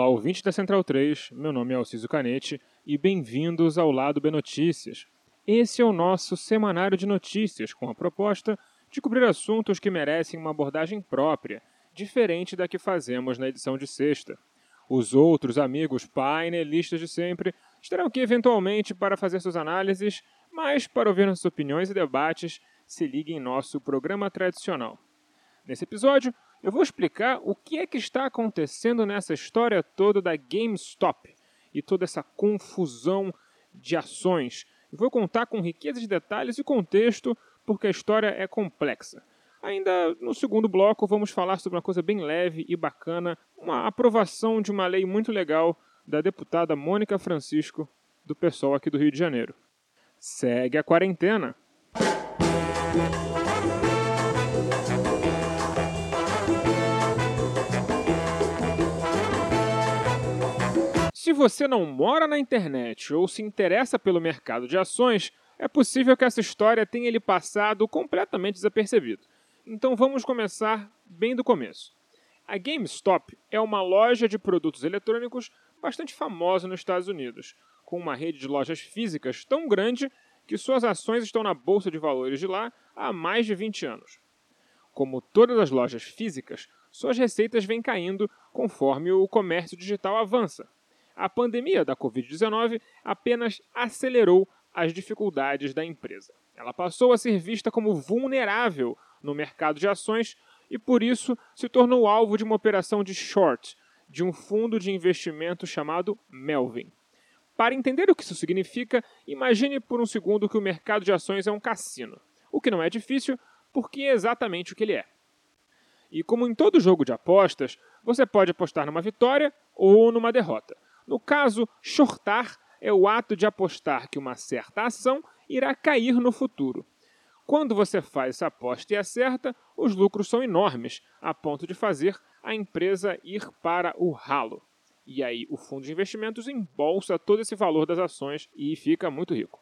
Olá, ouvinte da Central 3, meu nome é Alciso Canete e bem-vindos ao Lado B Notícias. Esse é o nosso semanário de notícias com a proposta de cobrir assuntos que merecem uma abordagem própria, diferente da que fazemos na edição de sexta. Os outros amigos painelistas de sempre estarão aqui eventualmente para fazer suas análises, mas para ouvir nossas opiniões e debates, se ligue em nosso programa tradicional. Nesse episódio, eu vou explicar o que é que está acontecendo nessa história toda da GameStop e toda essa confusão de ações. E vou contar com riqueza de detalhes e contexto, porque a história é complexa. Ainda no segundo bloco, vamos falar sobre uma coisa bem leve e bacana, uma aprovação de uma lei muito legal da deputada Mônica Francisco, do pessoal aqui do Rio de Janeiro. Segue a quarentena! Se você não mora na internet ou se interessa pelo mercado de ações, é possível que essa história tenha lhe passado completamente desapercebido. Então vamos começar bem do começo. A GameStop é uma loja de produtos eletrônicos bastante famosa nos Estados Unidos, com uma rede de lojas físicas tão grande que suas ações estão na bolsa de valores de lá há mais de 20 anos. Como todas as lojas físicas, suas receitas vêm caindo conforme o comércio digital avança a pandemia da Covid-19 apenas acelerou as dificuldades da empresa. Ela passou a ser vista como vulnerável no mercado de ações e, por isso, se tornou alvo de uma operação de short de um fundo de investimento chamado Melvin. Para entender o que isso significa, imagine por um segundo que o mercado de ações é um cassino, o que não é difícil porque é exatamente o que ele é. E como em todo jogo de apostas, você pode apostar numa vitória ou numa derrota. No caso, shortar é o ato de apostar que uma certa ação irá cair no futuro. Quando você faz essa aposta e acerta, os lucros são enormes, a ponto de fazer a empresa ir para o ralo. E aí o fundo de investimentos embolsa todo esse valor das ações e fica muito rico.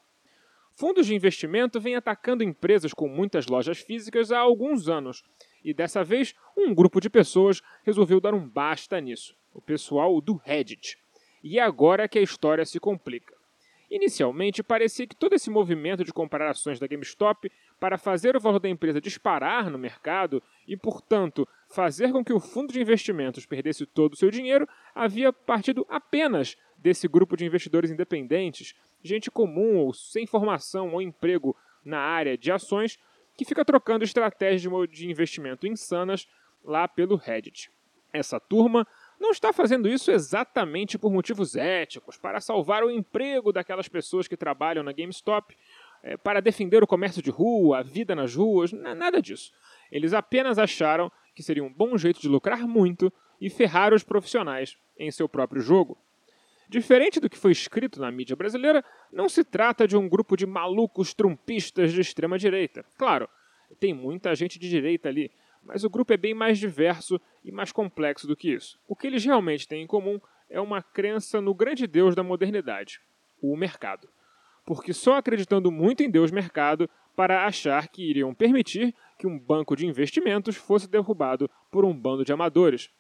Fundos de investimento vêm atacando empresas com muitas lojas físicas há alguns anos, e dessa vez um grupo de pessoas resolveu dar um basta nisso, o pessoal do Reddit. E é agora que a história se complica. Inicialmente, parecia que todo esse movimento de comprar ações da GameStop para fazer o valor da empresa disparar no mercado e, portanto, fazer com que o fundo de investimentos perdesse todo o seu dinheiro havia partido apenas desse grupo de investidores independentes, gente comum ou sem formação ou emprego na área de ações, que fica trocando estratégias de investimento insanas lá pelo Reddit. Essa turma não está fazendo isso exatamente por motivos éticos, para salvar o emprego daquelas pessoas que trabalham na GameStop, é, para defender o comércio de rua, a vida nas ruas, nada disso. Eles apenas acharam que seria um bom jeito de lucrar muito e ferrar os profissionais em seu próprio jogo. Diferente do que foi escrito na mídia brasileira, não se trata de um grupo de malucos trumpistas de extrema direita. Claro, tem muita gente de direita ali, mas o grupo é bem mais diverso e mais complexo do que isso. O que eles realmente têm em comum é uma crença no grande Deus da modernidade, o mercado. Porque só acreditando muito em Deus mercado para achar que iriam permitir que um banco de investimentos fosse derrubado por um bando de amadores.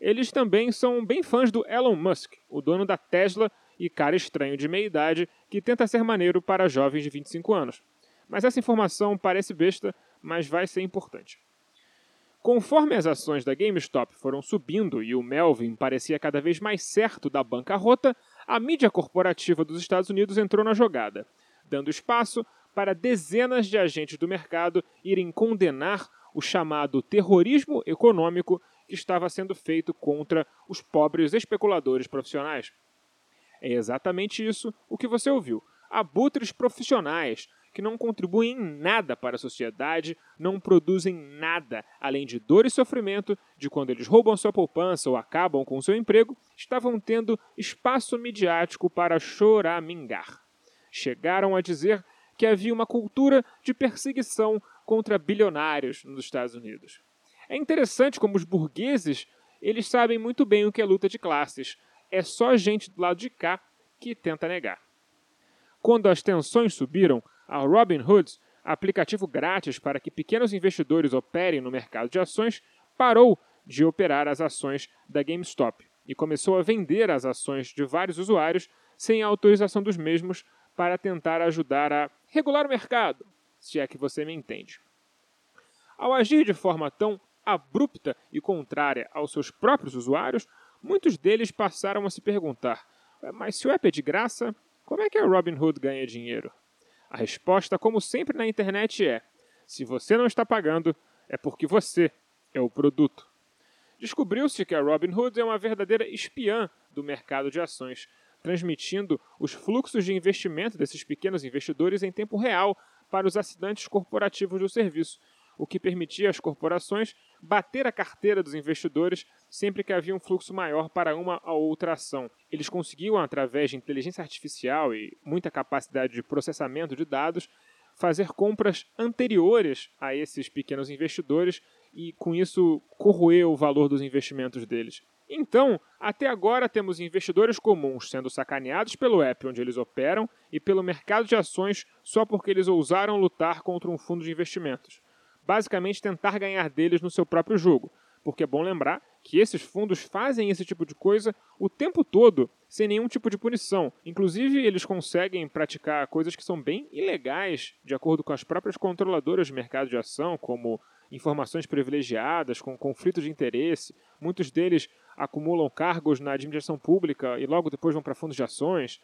Eles também são bem fãs do Elon Musk, o dono da Tesla e cara estranho de meia idade que tenta ser maneiro para jovens de 25 anos. Mas essa informação parece besta, mas vai ser importante. Conforme as ações da GameStop foram subindo e o Melvin parecia cada vez mais certo da bancarrota, a mídia corporativa dos Estados Unidos entrou na jogada, dando espaço para dezenas de agentes do mercado irem condenar o chamado terrorismo econômico que estava sendo feito contra os pobres especuladores profissionais. É exatamente isso o que você ouviu. Abutres profissionais que não contribuem em nada para a sociedade, não produzem nada além de dor e sofrimento de quando eles roubam sua poupança ou acabam com seu emprego, estavam tendo espaço midiático para choramingar. Chegaram a dizer que havia uma cultura de perseguição contra bilionários nos Estados Unidos. É interessante como os burgueses eles sabem muito bem o que é luta de classes. É só gente do lado de cá que tenta negar. Quando as tensões subiram, a Robinhood, aplicativo grátis para que pequenos investidores operem no mercado de ações, parou de operar as ações da GameStop. e começou a vender as ações de vários usuários sem a autorização dos mesmos para tentar ajudar a regular o mercado, se é que você me entende. Ao agir de forma tão abrupta e contrária aos seus próprios usuários, muitos deles passaram a se perguntar: mas se o app é de graça, como é que a Robinhood ganha dinheiro? A resposta, como sempre na internet, é: se você não está pagando, é porque você é o produto. Descobriu-se que a Robinhood é uma verdadeira espiã do mercado de ações, transmitindo os fluxos de investimento desses pequenos investidores em tempo real para os assinantes corporativos do serviço, o que permitia às corporações bater a carteira dos investidores sempre que havia um fluxo maior para uma ou outra ação. Eles conseguiam, através de inteligência artificial e muita capacidade de processamento de dados, fazer compras anteriores a esses pequenos investidores e, com isso, corroer o valor dos investimentos deles. Então, até agora temos investidores comuns sendo sacaneados pelo app onde eles operam e pelo mercado de ações só porque eles ousaram lutar contra um fundo de investimentos. Basicamente, tentar ganhar deles no seu próprio jogo, porque é bom lembrar que esses fundos fazem esse tipo de coisa o tempo todo, sem nenhum tipo de punição. Inclusive, eles conseguem praticar coisas que são bem ilegais, de acordo com as próprias controladoras de mercado de ação, como informações privilegiadas, com conflitos de interesse. Muitos deles acumulam cargos na administração pública e logo depois vão para fundos de ações.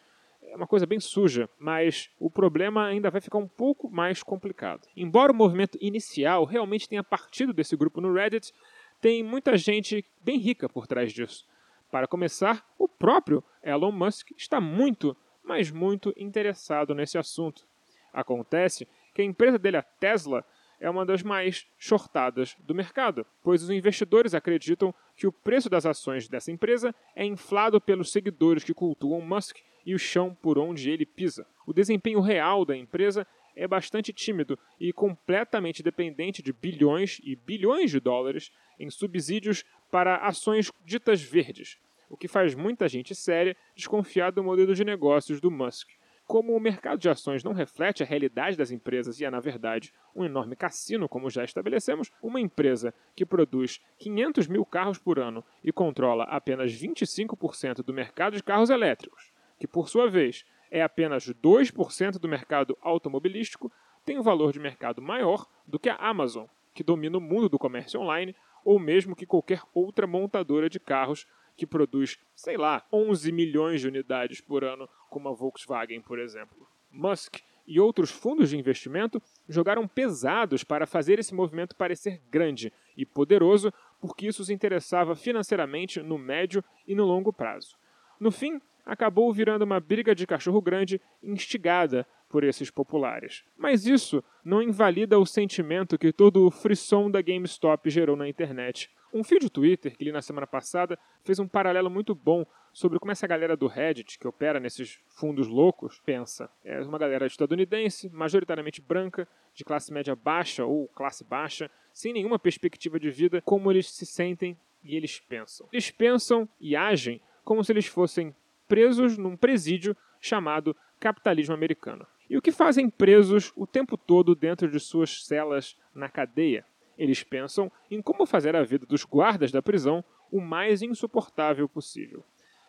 É uma coisa bem suja, mas o problema ainda vai ficar um pouco mais complicado. Embora o movimento inicial realmente tenha partido desse grupo no Reddit, tem muita gente bem rica por trás disso. Para começar, o próprio Elon Musk está muito, mas muito interessado nesse assunto. Acontece que a empresa dele, a Tesla, é uma das mais shortadas do mercado, pois os investidores acreditam que o preço das ações dessa empresa é inflado pelos seguidores que cultuam Musk e o chão por onde ele pisa. O desempenho real da empresa é bastante tímido e completamente dependente de bilhões e bilhões de dólares em subsídios para ações ditas verdes, o que faz muita gente séria desconfiar do modelo de negócios do Musk. Como o mercado de ações não reflete a realidade das empresas e é, na verdade, um enorme cassino, como já estabelecemos, uma empresa que produz 500 mil carros por ano e controla apenas 25% do mercado de carros elétricos, que, por sua vez, é apenas 2% do mercado automobilístico, tem um valor de mercado maior do que a Amazon, que domina o mundo do comércio online, ou mesmo que qualquer outra montadora de carros que produz, sei lá, 11 milhões de unidades por ano, como a Volkswagen, por exemplo. Musk e outros fundos de investimento jogaram pesados para fazer esse movimento parecer grande e poderoso, porque isso os interessava financeiramente no médio e no longo prazo. No fim, acabou virando uma briga de cachorro grande instigada por esses populares. Mas isso não invalida o sentimento que todo o frisson da GameStop gerou na internet. Um fio de Twitter que li na semana passada fez um paralelo muito bom sobre como essa galera do Reddit, que opera nesses fundos loucos, pensa. É uma galera estadunidense, majoritariamente branca, de classe média baixa ou classe baixa, sem nenhuma perspectiva de vida, como eles se sentem e eles pensam. Eles pensam e agem como se eles fossem presos num presídio chamado capitalismo americano. E o que fazem presos o tempo todo dentro de suas celas na cadeia? Eles pensam em como fazer a vida dos guardas da prisão o mais insuportável possível.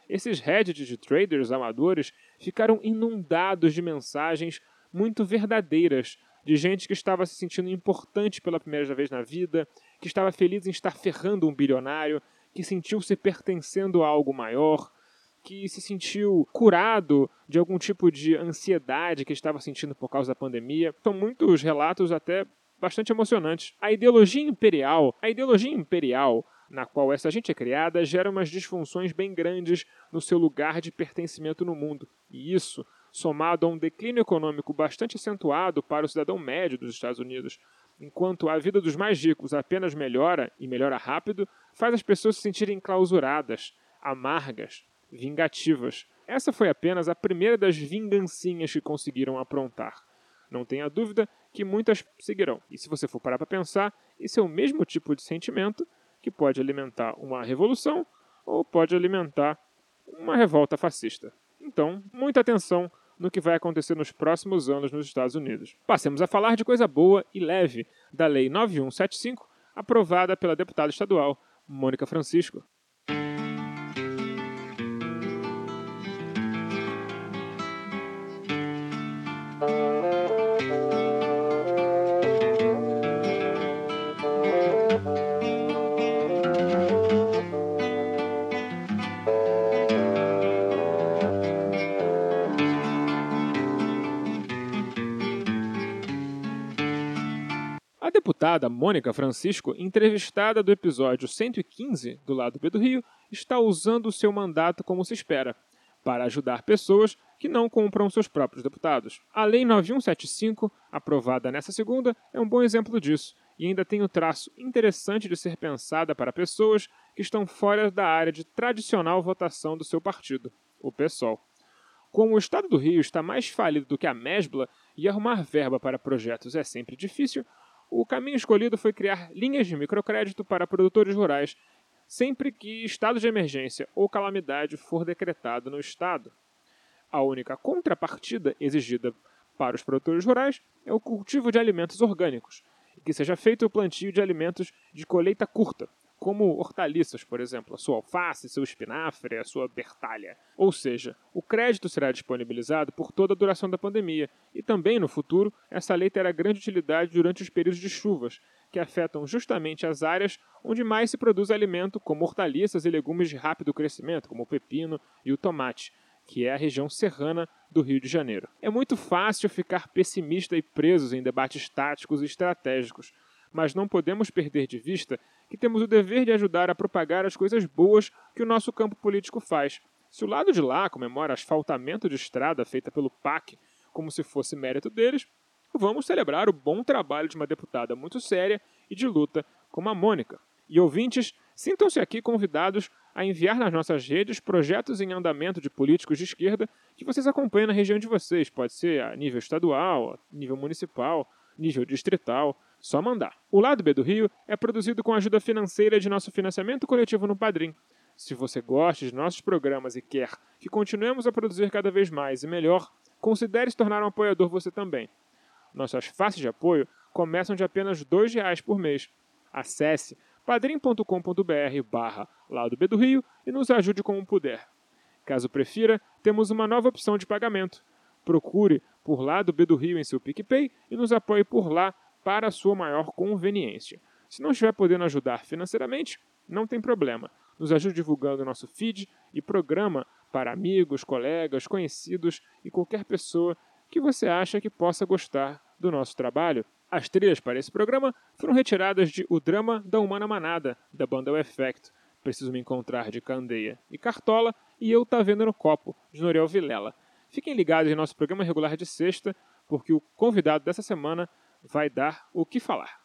Esses Reddit de traders amadores ficaram inundados de mensagens muito verdadeiras de gente que estava se sentindo importante pela primeira vez na vida, que estava feliz em estar ferrando um bilionário, que sentiu-se pertencendo a algo maior, que se sentiu curado de algum tipo de ansiedade que estava sentindo por causa da pandemia. São muitos relatos até bastante emocionantes. A ideologia imperial, a ideologia imperial na qual essa gente é criada gera umas disfunções bem grandes no seu lugar de pertencimento no mundo. E isso, somado a um declínio econômico bastante acentuado para o cidadão médio dos Estados Unidos, enquanto a vida dos mais ricos apenas melhora e melhora rápido, faz as pessoas se sentirem enclausuradas, amargas, vingativas. Essa foi apenas a primeira das vingancinhas que conseguiram aprontar. Não tenha dúvida que muitas seguirão. E se você for parar para pensar, esse é o mesmo tipo de sentimento que pode alimentar uma revolução ou pode alimentar uma revolta fascista. Então, muita atenção no que vai acontecer nos próximos anos nos Estados Unidos. Passemos a falar de coisa boa e leve da Lei 9175, aprovada pela deputada estadual Mônica Francisco. Deputada Mônica Francisco, entrevistada do episódio 115 do lado B do Rio, está usando o seu mandato como se espera, para ajudar pessoas que não compram seus próprios deputados. A Lei 9175, aprovada nessa segunda, é um bom exemplo disso e ainda tem o traço interessante de ser pensada para pessoas que estão fora da área de tradicional votação do seu partido, o PSOL. Como o Estado do Rio está mais falido do que a Mesbla e arrumar verba para projetos é sempre difícil, o caminho escolhido foi criar linhas de microcrédito para produtores rurais sempre que estado de emergência ou calamidade for decretado no Estado. A única contrapartida exigida para os produtores rurais é o cultivo de alimentos orgânicos, que seja feito o plantio de alimentos de colheita curta, como hortaliças, por exemplo, a sua alface, seu espinafre, a sua bertalha. Ou seja, o crédito será disponibilizado por toda a duração da pandemia, e também no futuro essa lei terá grande utilidade durante os períodos de chuvas, que afetam justamente as áreas onde mais se produz alimento, como hortaliças e legumes de rápido crescimento, como o pepino e o tomate, que é a região serrana do Rio de Janeiro. É muito fácil ficar pessimista e presos em debates táticos e estratégicos, mas não podemos perder de vista que temos o dever de ajudar a propagar as coisas boas que o nosso campo político faz. Se o lado de lá comemora asfaltamento de estrada feita pelo PAC como se fosse mérito deles, vamos celebrar o bom trabalho de uma deputada muito séria e de luta como a Mônica. E ouvintes, sintam-se aqui convidados a enviar nas nossas redes projetos em andamento de políticos de esquerda que vocês acompanham na região de vocês. Pode ser a nível estadual, a nível municipal, nível distrital. Só mandar. O Lado B do Rio é produzido com a ajuda financeira de nosso financiamento coletivo no Padrim. Se você gosta de nossos programas e quer que continuemos a produzir cada vez mais e melhor, considere se tornar um apoiador você também. Nossas faces de apoio começam de apenas R$ reais por mês. Acesse padrim.com.br barra Lado B do Rio e nos ajude como puder. Caso prefira, temos uma nova opção de pagamento. Procure por Lado B do Rio em seu PicPay e nos apoie por lá para a sua maior conveniência. Se não estiver podendo ajudar financeiramente, não tem problema. Nos ajude divulgando nosso feed e programa para amigos, colegas, conhecidos e qualquer pessoa que você acha que possa gostar do nosso trabalho. As trilhas para esse programa foram retiradas de O Drama da Humana Manada, da banda O Effect, Preciso Me Encontrar de Candeia e Cartola e Eu Tá Vendo no Copo, de Noriel Vilela. Fiquem ligados em nosso programa regular de sexta, porque o convidado dessa semana vai dar o que falar.